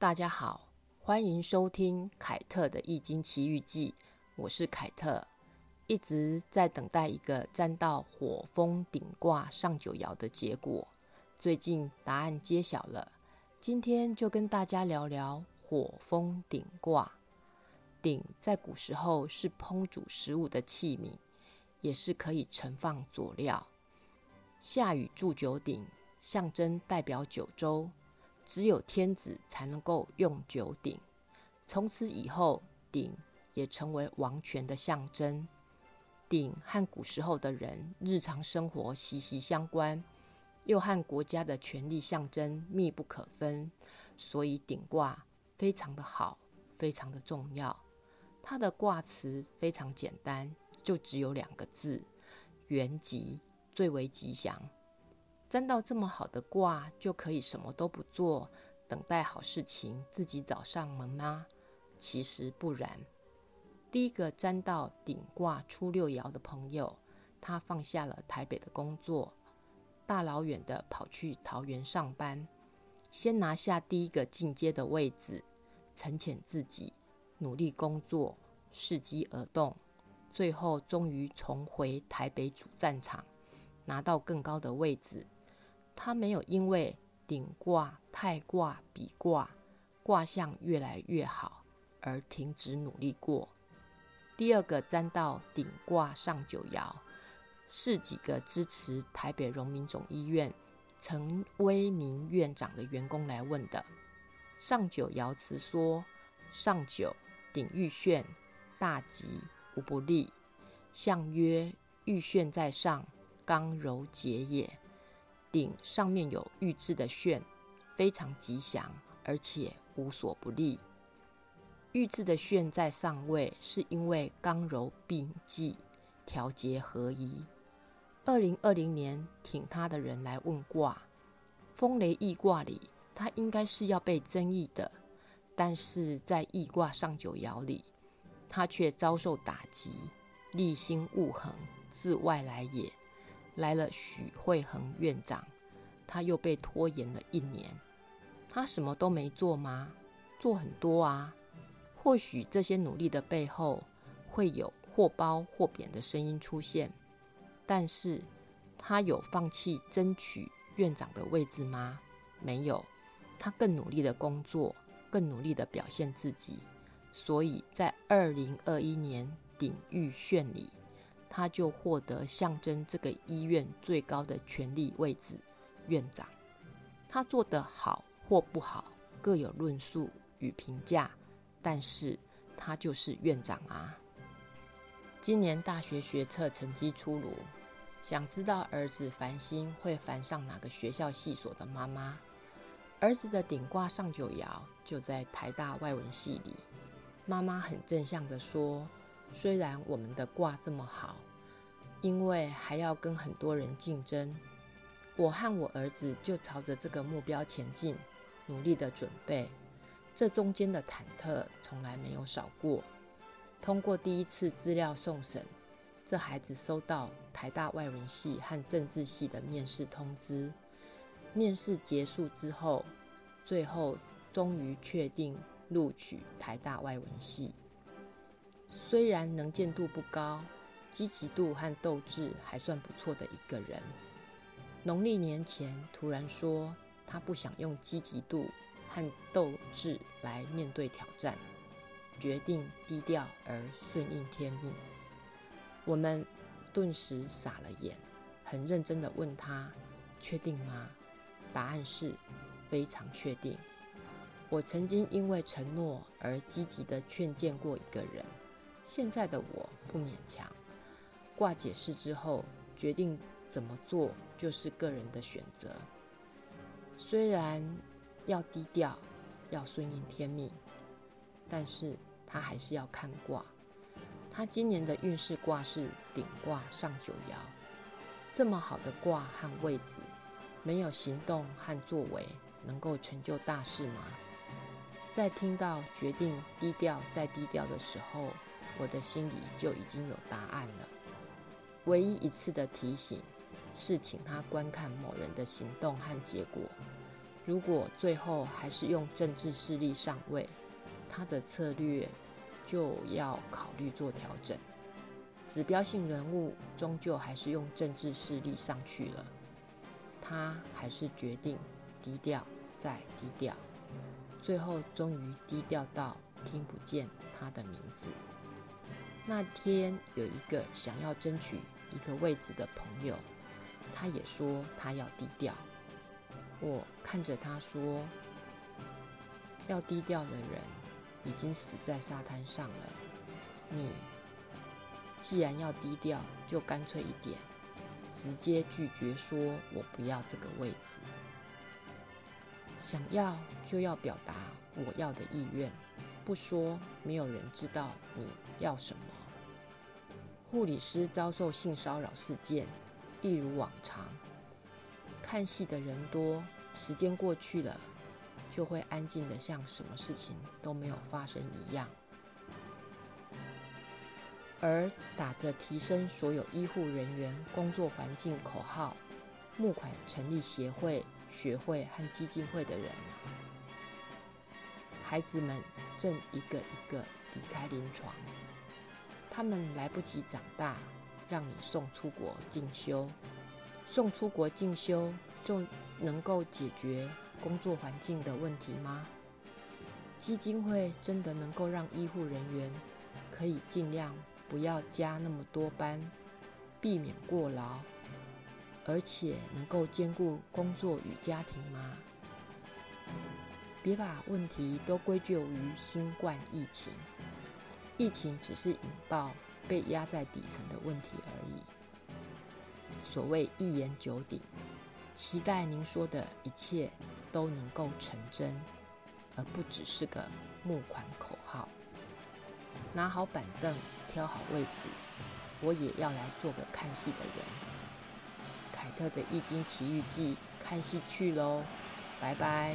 大家好，欢迎收听凯特的《易经奇遇记》，我是凯特，一直在等待一个占到火风顶卦上九爻的结果。最近答案揭晓了，今天就跟大家聊聊火风顶卦。鼎在古时候是烹煮食物的器皿，也是可以盛放佐料。夏禹铸酒鼎，象征代表九州。只有天子才能够用九鼎，从此以后，鼎也成为王权的象征。鼎和古时候的人日常生活息息相关，又和国家的权力象征密不可分，所以鼎卦非常的好，非常的重要。它的卦辞非常简单，就只有两个字：元吉，最为吉祥。占到这么好的卦，就可以什么都不做，等待好事情自己找上门吗？其实不然。第一个占到顶卦初六爻的朋友，他放下了台北的工作，大老远的跑去桃园上班，先拿下第一个进阶的位置，沉潜自己，努力工作，伺机而动，最后终于重回台北主战场，拿到更高的位置。他没有因为顶卦、太卦、比卦卦象越来越好而停止努力过。第二个占到顶卦上九爻，是几个支持台北荣民总医院陈威明院长的员工来问的。上九爻辞说：上九顶玉炫，大吉无不利。象曰：玉炫在上，刚柔节也。顶上面有玉制的炫，非常吉祥，而且无所不利。玉制的炫在上位，是因为刚柔并济，调节合一。二零二零年挺他的人来问卦，风雷易卦里，他应该是要被争议的，但是在易卦上九爻里，他却遭受打击，立心勿恒，自外来也。来了许惠恒院长，他又被拖延了一年。他什么都没做吗？做很多啊。或许这些努力的背后，会有或褒或贬的声音出现。但是，他有放弃争取院长的位置吗？没有。他更努力的工作，更努力的表现自己。所以在二零二一年鼎玉炫里。他就获得象征这个医院最高的权力位置——院长。他做得好或不好，各有论述与评价，但是他就是院长啊。今年大学学测成绩出炉，想知道儿子繁星会繁上哪个学校系所的妈妈，儿子的顶挂上九爻就在台大外文系里。妈妈很正向的说。虽然我们的卦这么好，因为还要跟很多人竞争，我和我儿子就朝着这个目标前进，努力的准备。这中间的忐忑从来没有少过。通过第一次资料送审，这孩子收到台大外文系和政治系的面试通知。面试结束之后，最后终于确定录取台大外文系。虽然能见度不高，积极度和斗志还算不错的一个人，农历年前突然说他不想用积极度和斗志来面对挑战，决定低调而顺应天命。我们顿时傻了眼，很认真的问他：“确定吗？”答案是非常确定。我曾经因为承诺而积极的劝谏过一个人。现在的我不勉强，卦解释之后，决定怎么做就是个人的选择。虽然要低调，要顺应天命，但是他还是要看卦。他今年的运势卦是顶卦上九爻，这么好的卦和位置，没有行动和作为，能够成就大事吗？在听到决定低调再低调的时候。我的心里就已经有答案了。唯一一次的提醒是，请他观看某人的行动和结果。如果最后还是用政治势力上位，他的策略就要考虑做调整。指标性人物终究还是用政治势力上去了，他还是决定低调再低调，最后终于低调到听不见他的名字。那天有一个想要争取一个位子的朋友，他也说他要低调。我看着他说：“要低调的人已经死在沙滩上了，你。”既然要低调，就干脆一点，直接拒绝说“我不要这个位置”。想要就要表达我要的意愿，不说没有人知道你要什么。护理师遭受性骚扰事件，一如往常，看戏的人多，时间过去了，就会安静的像什么事情都没有发生一样。而打着提升所有医护人员工作环境口号，募款成立协会、学会和基金会的人，孩子们正一个一个离开临床。他们来不及长大，让你送出国进修，送出国进修就能够解决工作环境的问题吗？基金会真的能够让医护人员可以尽量？不要加那么多班，避免过劳，而且能够兼顾工作与家庭吗？别把问题都归咎于新冠疫情，疫情只是引爆被压在底层的问题而已。所谓一言九鼎，期待您说的一切都能够成真，而不只是个募款口号。拿好板凳。挑好位置，我也要来做个看戏的人。凯特的《易经奇遇记》，看戏去喽，拜拜。